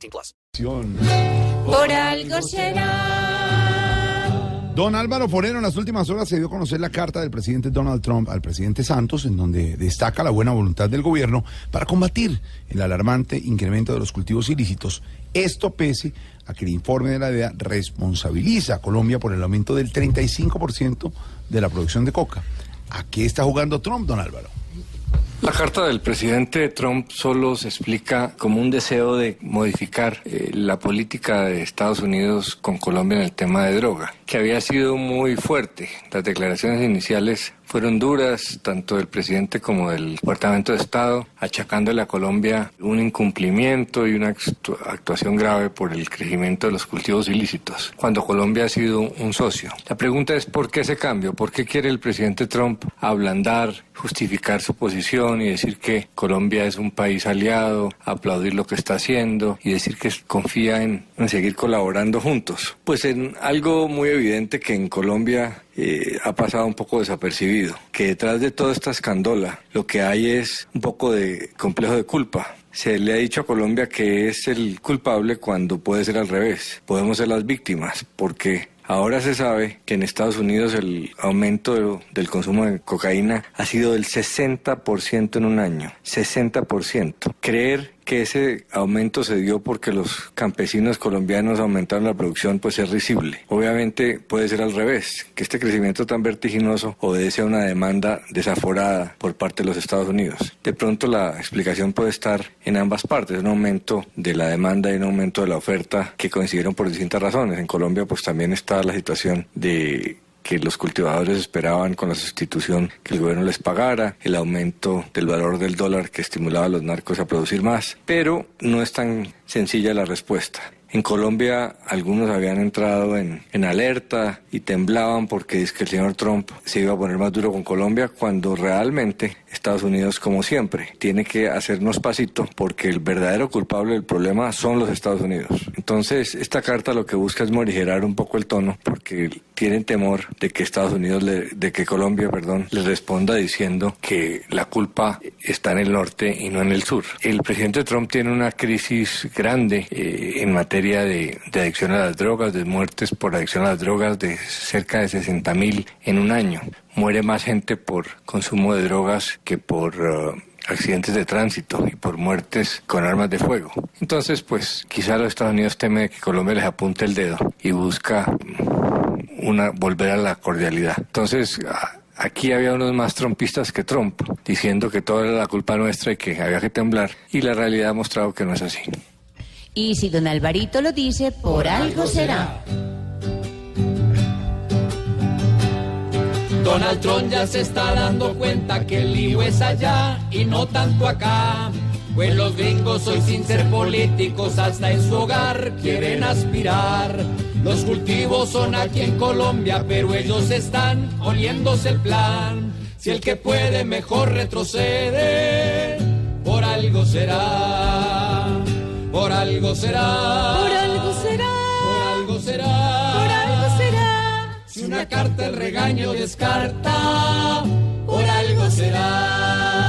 18 plus. Por algo será. Don Álvaro Forero en las últimas horas se dio a conocer la carta del presidente Donald Trump al presidente Santos en donde destaca la buena voluntad del gobierno para combatir el alarmante incremento de los cultivos ilícitos. Esto pese a que el informe de la DEA responsabiliza a Colombia por el aumento del 35% de la producción de coca. ¿A qué está jugando Trump, don Álvaro? La carta del presidente Trump solo se explica como un deseo de modificar eh, la política de Estados Unidos con Colombia en el tema de droga, que había sido muy fuerte. Las declaraciones iniciales fueron duras, tanto del presidente como del Departamento de Estado, achacándole a Colombia un incumplimiento y una actuación grave por el crecimiento de los cultivos ilícitos, cuando Colombia ha sido un socio. La pregunta es ¿por qué ese cambio? ¿Por qué quiere el presidente Trump ablandar, justificar su posición y decir que Colombia es un país aliado, aplaudir lo que está haciendo y decir que confía en, en seguir colaborando juntos? Pues en algo muy evidente que en Colombia eh, ha pasado un poco desapercibido, que detrás de toda esta escandola lo que hay es un poco de complejo de culpa. Se le ha dicho a Colombia que es el culpable cuando puede ser al revés. Podemos ser las víctimas porque Ahora se sabe que en Estados Unidos el aumento del consumo de cocaína ha sido del 60% en un año. 60%. Creer que ese aumento se dio porque los campesinos colombianos aumentaron la producción, pues es risible. Obviamente puede ser al revés, que este crecimiento tan vertiginoso obedece a una demanda desaforada por parte de los Estados Unidos. De pronto la explicación puede estar en ambas partes, un aumento de la demanda y un aumento de la oferta que coincidieron por distintas razones. En Colombia pues también está la situación de que los cultivadores esperaban con la sustitución que el gobierno les pagara, el aumento del valor del dólar que estimulaba a los narcos a producir más, pero no es tan sencilla la respuesta. En Colombia algunos habían entrado en, en alerta y temblaban porque es que el señor Trump se iba a poner más duro con Colombia cuando realmente Estados Unidos, como siempre, tiene que hacernos pasito porque el verdadero culpable del problema son los Estados Unidos. Entonces, esta carta lo que busca es morigerar un poco el tono porque tienen temor de que Estados Unidos, de que Colombia, perdón, les responda diciendo que la culpa está en el norte y no en el sur. El presidente Trump tiene una crisis grande eh, en materia de, adicción a las drogas, de muertes por adicción a las drogas de cerca de 60 mil en un año. Muere más gente por consumo de drogas que por... Uh, accidentes de tránsito y por muertes con armas de fuego. Entonces, pues quizá los Estados Unidos teme que Colombia les apunte el dedo y busca una volver a la cordialidad. Entonces, aquí había unos más trompistas que Trump, diciendo que toda era la culpa nuestra y que había que temblar, y la realidad ha mostrado que no es así. Y si don Alvarito lo dice, por algo será. Donald Trump ya se está dando cuenta que el lío es allá y no tanto acá. Pues los gringos hoy sin ser políticos hasta en su hogar quieren aspirar. Los cultivos son aquí en Colombia, pero ellos están oliéndose el plan. Si el que puede mejor retrocede, por algo será. Por algo será. la carta el regaño descarta, por algo será.